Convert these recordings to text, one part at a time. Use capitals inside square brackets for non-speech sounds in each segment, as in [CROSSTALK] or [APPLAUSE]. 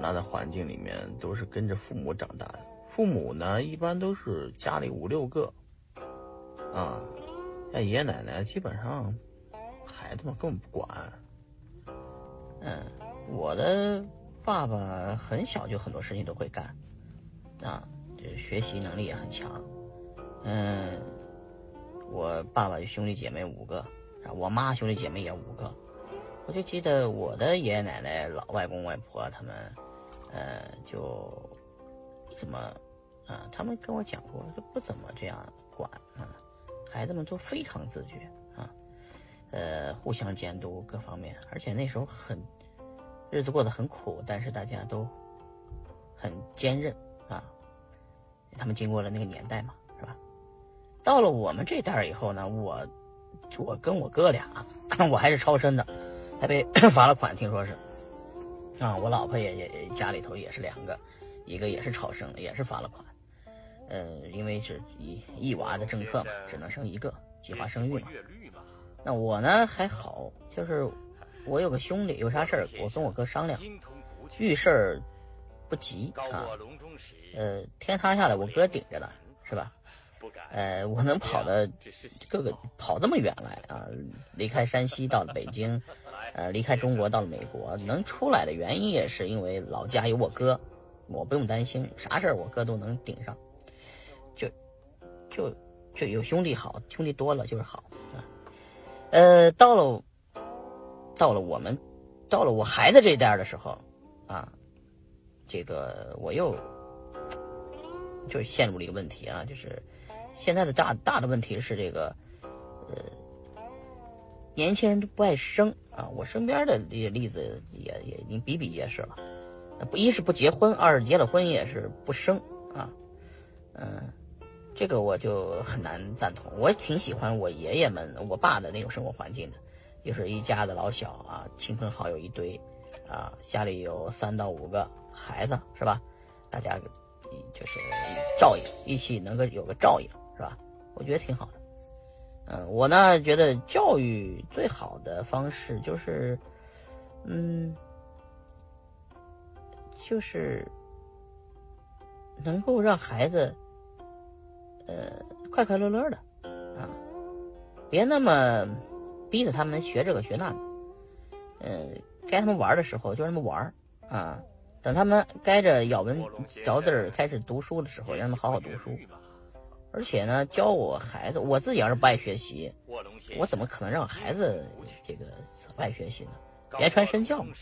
长大的环境里面都是跟着父母长大的，父母呢一般都是家里五六个，啊，像爷爷奶奶基本上孩子们根本不管。嗯，我的爸爸很小就很多事情都会干，啊，这学习能力也很强。嗯，我爸爸兄弟姐妹五个，我妈兄弟姐妹也五个。我就记得我的爷爷奶奶、老外公外婆他们，呃，就怎么，啊，他们跟我讲过，就不怎么这样管啊，孩子们都非常自觉啊，呃，互相监督各方面，而且那时候很日子过得很苦，但是大家都很坚韧啊，他们经过了那个年代嘛，是吧？到了我们这代以后呢，我我跟我哥俩，[COUGHS] 我还是超生的。还被 [COUGHS] 罚了款，听说是，啊，我老婆也也家里头也是两个，一个也是超生，也是罚了款，呃，因为是一一娃的政策嘛，只能生一个，计划生育嘛。那我呢还好，就是我有个兄弟，有啥事儿我跟我哥商量，遇事儿不急啊，呃，天塌下来我哥顶着呢，是吧？呃，我能跑的各个跑这么远来啊，离开山西到了北京。[LAUGHS] 呃，离开中国到了美国，能出来的原因也是因为老家有我哥，我不用担心啥事儿，我哥都能顶上。就就就有兄弟好，兄弟多了就是好啊。呃，到了到了我们到了我孩子这一代的时候啊，这个我又就陷入了一个问题啊，就是现在的大大的问题是这个呃。年轻人都不爱生啊！我身边的这些例子也也已经比比皆是了。不一是不结婚，二是结了婚也是不生啊。嗯，这个我就很难赞同。我挺喜欢我爷爷们、我爸的那种生活环境的，就是一家子老小啊，亲朋好友一堆啊，家里有三到五个孩子是吧？大家就是照应，一起能够有个照应？我觉得挺好的。嗯，我呢觉得教育最好的方式就是，嗯，就是能够让孩子，呃，快快乐乐的啊，别那么逼着他们学这个学那个，嗯，该他们玩的时候就让他们玩啊，等他们该着咬文嚼字儿开始读书的时候，让他们好好读书。而且呢，教我孩子，我自己要是不爱学习，我怎么可能让孩子这个爱学习呢？言传身教嘛。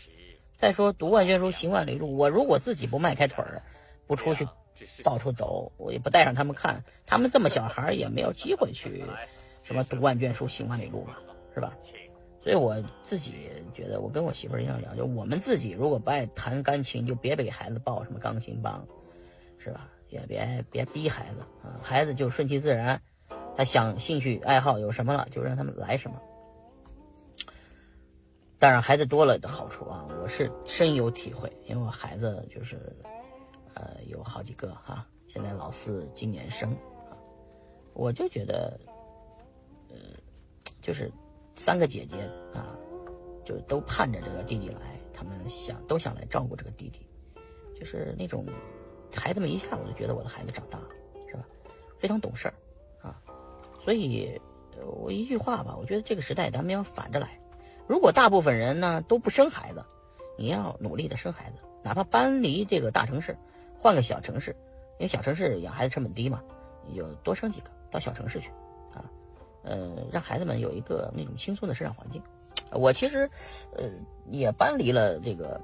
再说读万卷书，行万里路。我如果自己不迈开腿儿，不出去到处走，我也不带上他们看，他们这么小孩也没有机会去什么读万卷书，行万里路嘛，是吧？所以我自己觉得，我跟我媳妇儿一样聊，就我们自己如果不爱弹钢琴，就别给孩子报什么钢琴班，是吧？也别别逼孩子啊，孩子就顺其自然，他想兴趣爱好有什么了，就让他们来什么。当然，孩子多了的好处啊，我是深有体会，因为我孩子就是，呃，有好几个哈，现在老四今年生，我就觉得，呃，就是三个姐姐啊，就都盼着这个弟弟来，他们想都想来照顾这个弟弟，就是那种。孩子们一下我就觉得我的孩子长大了，是吧？非常懂事儿，啊，所以，我一句话吧，我觉得这个时代咱们要反着来。如果大部分人呢都不生孩子，你要努力的生孩子，哪怕搬离这个大城市，换个小城市，因为小城市养孩子成本低嘛，你就多生几个到小城市去，啊，呃，让孩子们有一个那种轻松的生长环境。我其实，呃，也搬离了这个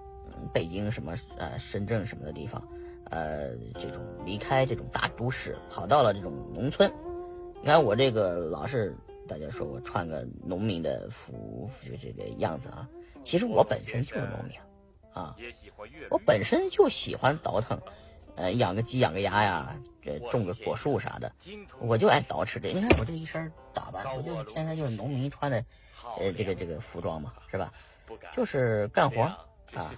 北京什么呃深圳什么的地方。呃，这种离开这种大都市，跑到了这种农村。你看我这个老是大家说我穿个农民的服，就这个样子啊。其实我本身就是农民啊，我本身就喜欢倒腾，呃，养个鸡养个鸭呀，这种个果树啥的，我就爱捯饬这。你看我这一身打扮，我就是天天就是农民穿的，呃，这个这个服装嘛，是吧？就是干活啊，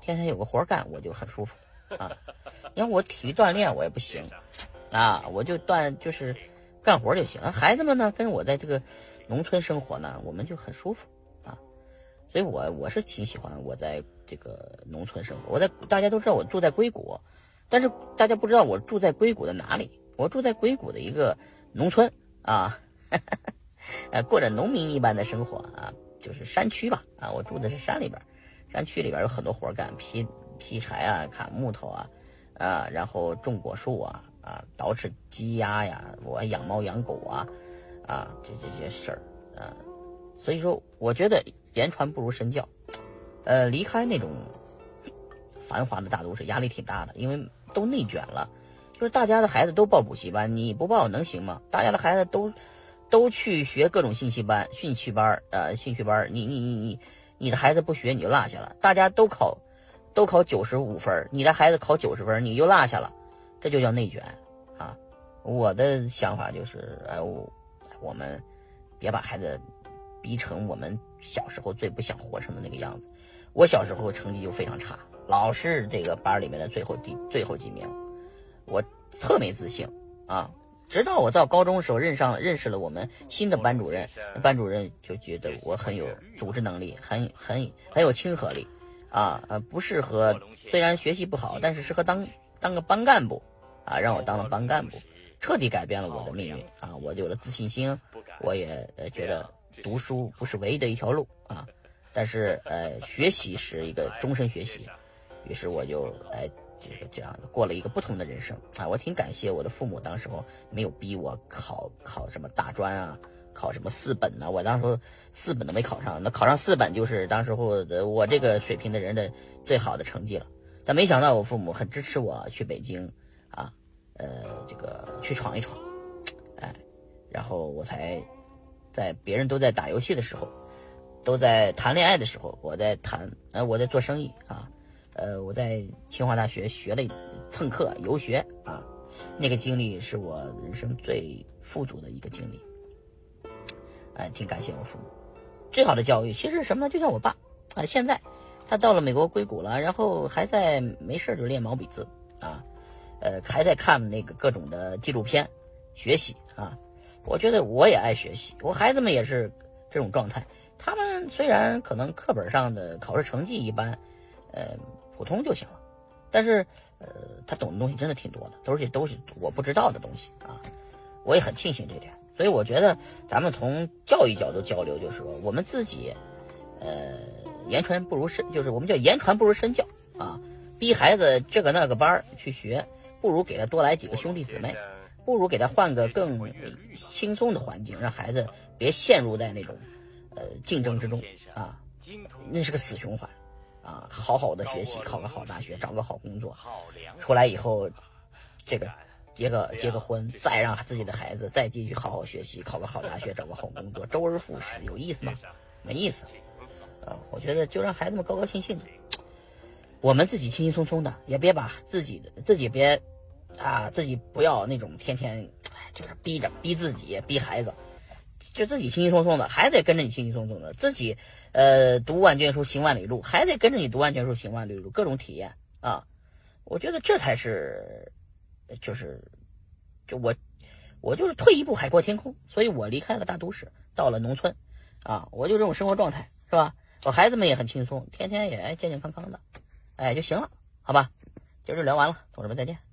天天有个活干，我就很舒服。啊，你看我体育锻炼我也不行，啊，我就锻就是干活就行。孩子们呢，跟我在这个农村生活呢，我们就很舒服啊。所以我我是挺喜欢我在这个农村生活。我在大家都知道我住在硅谷，但是大家不知道我住在硅谷的哪里。我住在硅谷的一个农村啊，[LAUGHS] 呃，过着农民一般的生活啊，就是山区吧啊，我住的是山里边，山区里边有很多活干，劈劈柴啊，砍木头啊，啊，然后种果树啊，啊，捯饬鸡鸭呀，我养猫养狗啊，啊，这这些事儿啊，所以说我觉得言传不如身教，呃，离开那种繁华的大都市，压力挺大的，因为都内卷了。就是大家的孩子都报补习班，你不报能行吗？大家的孩子都都去学各种信息班、兴趣班呃，兴趣班你你你你，你的孩子不学你就落下了。大家都考都考九十五分，你的孩子考九十分，你就落下了，这就叫内卷啊！我的想法就是，哎，我我们别把孩子逼成我们小时候最不想活成的那个样子。我小时候成绩就非常差，老是这个班里面的最后第最后几名。我特没自信啊！直到我到高中的时候认上认识了我们新的班主任，班主任就觉得我很有组织能力，很很很有亲和力，啊呃不适合，虽然学习不好，但是适合当当个班干部，啊让我当了班干部，彻底改变了我的命运啊！我有了自信心，我也呃觉得读书不是唯一的一条路啊，[LAUGHS] 但是呃学习是一个终身学习，于是我就哎。就是这样过了一个不同的人生啊！我挺感谢我的父母，当时候没有逼我考考什么大专啊，考什么四本呢？我当时四本都没考上，那考上四本就是当时候的我这个水平的人的最好的成绩了。但没想到我父母很支持我去北京啊，呃，这个去闯一闯，哎，然后我才在别人都在打游戏的时候，都在谈恋爱的时候，我在谈，呃，我在做生意啊。呃，我在清华大学学了蹭课游学啊，那个经历是我人生最富足的一个经历。哎，挺感谢我父母，最好的教育其实是什么呢？就像我爸啊，现在他到了美国硅谷了，然后还在没事就练毛笔字啊，呃，还在看那个各种的纪录片学习啊。我觉得我也爱学习，我孩子们也是这种状态。他们虽然可能课本上的考试成绩一般，呃。普通就行了，但是，呃，他懂的东西真的挺多的，都是都是我不知道的东西啊，我也很庆幸这点，所以我觉得咱们从教育角度交流，就是说我们自己，呃，言传不如身，就是我们叫言传不如身教啊，逼孩子这个那个班去学，不如给他多来几个兄弟姊妹，不如给他换个更轻松的环境，让孩子别陷入在那种呃竞争之中啊，那是个死循环。啊，好好的学习，考个好大学，找个好工作，出来以后，这个结个结个婚，再让自己的孩子再继续好好学习，考个好大学，找个好工作，周而复始，有意思吗？没意思。啊，我觉得就让孩子们高高兴兴的，我们自己轻轻松松的，也别把自己的自己别啊，自己不要那种天天就是逼着逼自己，逼孩子。就自己轻轻松松的，孩子也跟着你轻轻松松的。自己，呃，读万卷书，行万里路，孩子也跟着你读万卷书，行万里路，各种体验啊。我觉得这才是，就是，就我，我就是退一步海阔天空。所以我离开了大都市，到了农村，啊，我就这种生活状态，是吧？我孩子们也很轻松，天天也健健康康的，哎，就行了，好吧？今儿就聊完了，同志们再见。